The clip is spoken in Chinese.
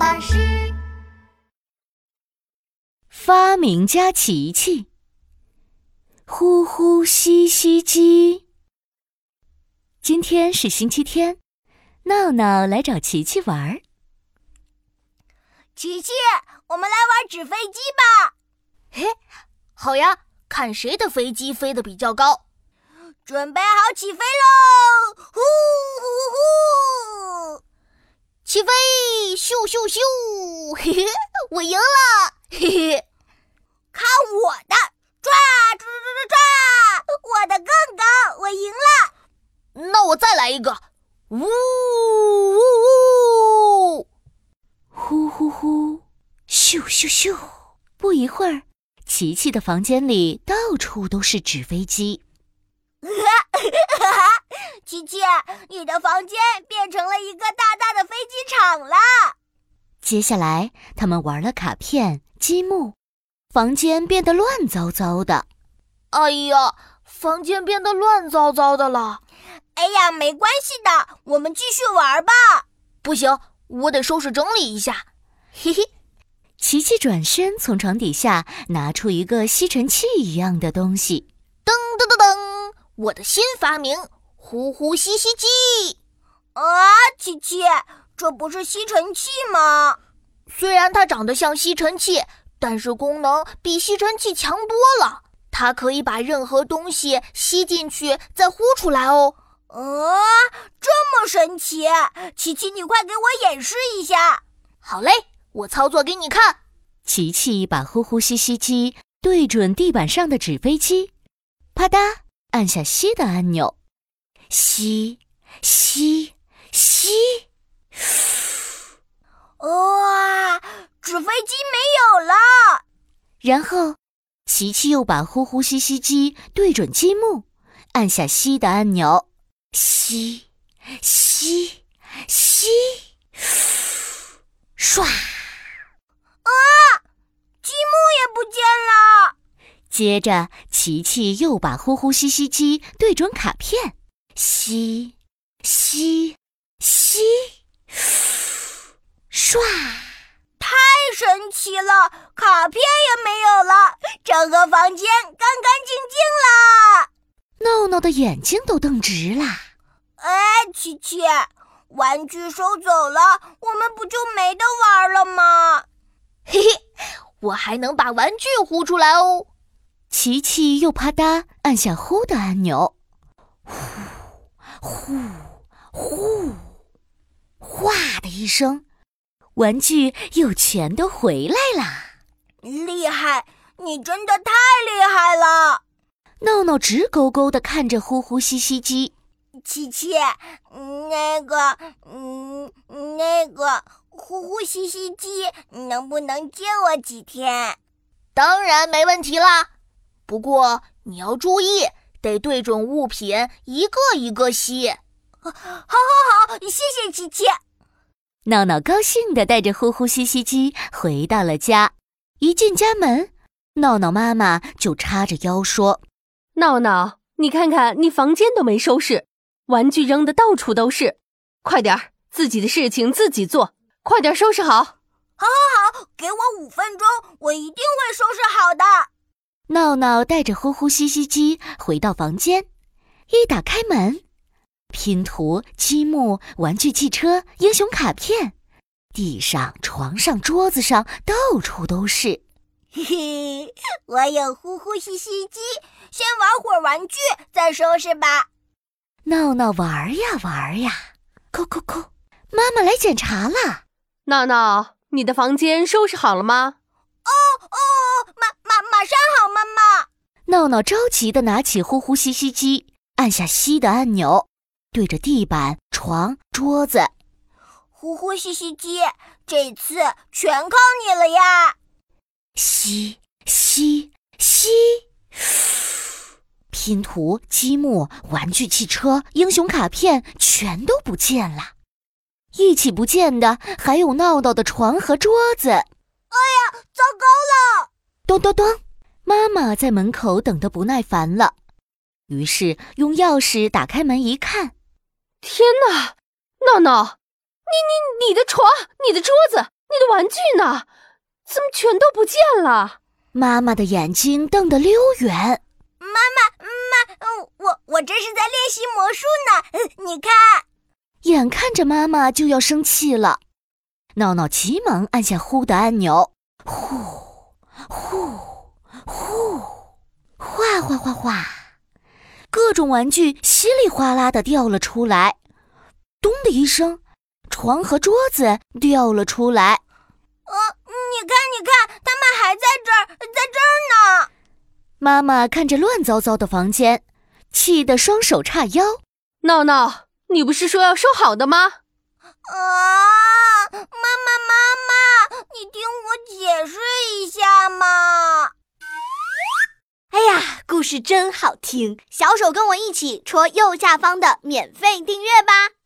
巴士。发明家琪琪，呼呼吸吸机。今天是星期天，闹闹来找琪琪玩儿。琪琪，我们来玩纸飞机吧。嘿，好呀，看谁的飞机飞得比较高。准备好起飞喽！呼！起飞！咻咻咻！嘿嘿，我赢了！嘿嘿，看我的！抓抓抓抓抓！我的更高，我赢了。那我再来一个！呜呜呜！呼呼呼！咻咻咻！不一会儿，琪琪的房间里到处都是纸飞机。哈哈，琪琪，你的房间变成了一个大了。接下来，他们玩了卡片、积木，房间变得乱糟糟的。哎呀，房间变得乱糟糟的了。哎呀，没关系的，我们继续玩吧。不行，我得收拾整理一下。嘿嘿，琪琪转身从床底下拿出一个吸尘器一样的东西。噔噔噔噔，我的新发明——呼呼吸吸机。啊，琪琪，这不是吸尘器吗？虽然它长得像吸尘器，但是功能比吸尘器强多了。它可以把任何东西吸进去，再呼出来哦。呃，这么神奇！琪琪，你快给我演示一下。好嘞，我操作给你看。琪琪把呼呼吸吸机对准地板上的纸飞机。啪嗒，按下吸的按钮，吸吸吸，哇，纸飞机没有了。然后，琪琪又把呼呼吸吸机对准积木，按下吸的按钮，吸吸吸，唰！啊，积木也不见了。接着，琪琪又把呼呼吸吸机对准卡片，吸，吸，吸，唰！太神奇了，卡片也没有了，整个房间干干净净了。闹闹的眼睛都瞪直了。哎，琪琪，玩具收走了，我们不就没得玩了吗？嘿嘿，我还能把玩具呼出来哦。琪琪又啪嗒按下呼的按钮，呼呼呼，哗的一声，玩具又全都回来了。厉害，你真的太厉害了！闹闹直勾勾的看着呼呼吸吸机。琪琪，那个，嗯，那个呼呼吸吸机能不能借我几天？当然没问题啦。不过你要注意，得对准物品，一个一个吸。好，好，好，谢谢琪琪。闹闹高兴地带着呼呼吸吸机回到了家。一进家门，闹闹妈妈就叉着腰说：“闹闹，你看看，你房间都没收拾，玩具扔的到处都是。快点儿，自己的事情自己做，快点收拾好。”“好，好，好，给我五分钟，我一定会收拾好的。”闹闹带着呼呼吸吸机回到房间，一打开门，拼图、积木、玩具汽车、英雄卡片，地上、床上、桌子上到处都是。嘿嘿，我有呼呼吸吸机，先玩会儿玩具，再收拾吧。闹闹玩呀玩呀，扣扣扣，妈妈来检查了。闹闹，你的房间收拾好了吗？哦哦，马马马上好，妈妈。闹闹着急地拿起呼呼吸吸机，按下吸的按钮，对着地板、床、桌子，呼呼吸吸机，这次全靠你了呀！吸吸吸，拼图、积木、玩具汽车、英雄卡片全都不见了，一起不见的还有闹闹的床和桌子。哎呀，糟糕了！咚咚咚，妈妈在门口等得不耐烦了，于是用钥匙打开门一看，天哪！闹闹，你你你的床、你的桌子，你的玩具呢？怎么全都不见了？妈妈的眼睛瞪得溜圆。妈妈，妈，我我这是在练习魔术呢。你看，眼看着妈妈就要生气了，闹闹急忙按下呼的按钮，呼呼呼，哗哗哗哗，各种玩具稀里哗啦的掉了出来。咚的一声，床和桌子掉了出来。呃，你看，你看，他们还在这儿，在这儿呢。妈妈看着乱糟糟的房间，气得双手叉腰。闹闹，你不是说要收好的吗？啊，妈妈，妈妈，你听我是真好听，小手跟我一起戳右下方的免费订阅吧。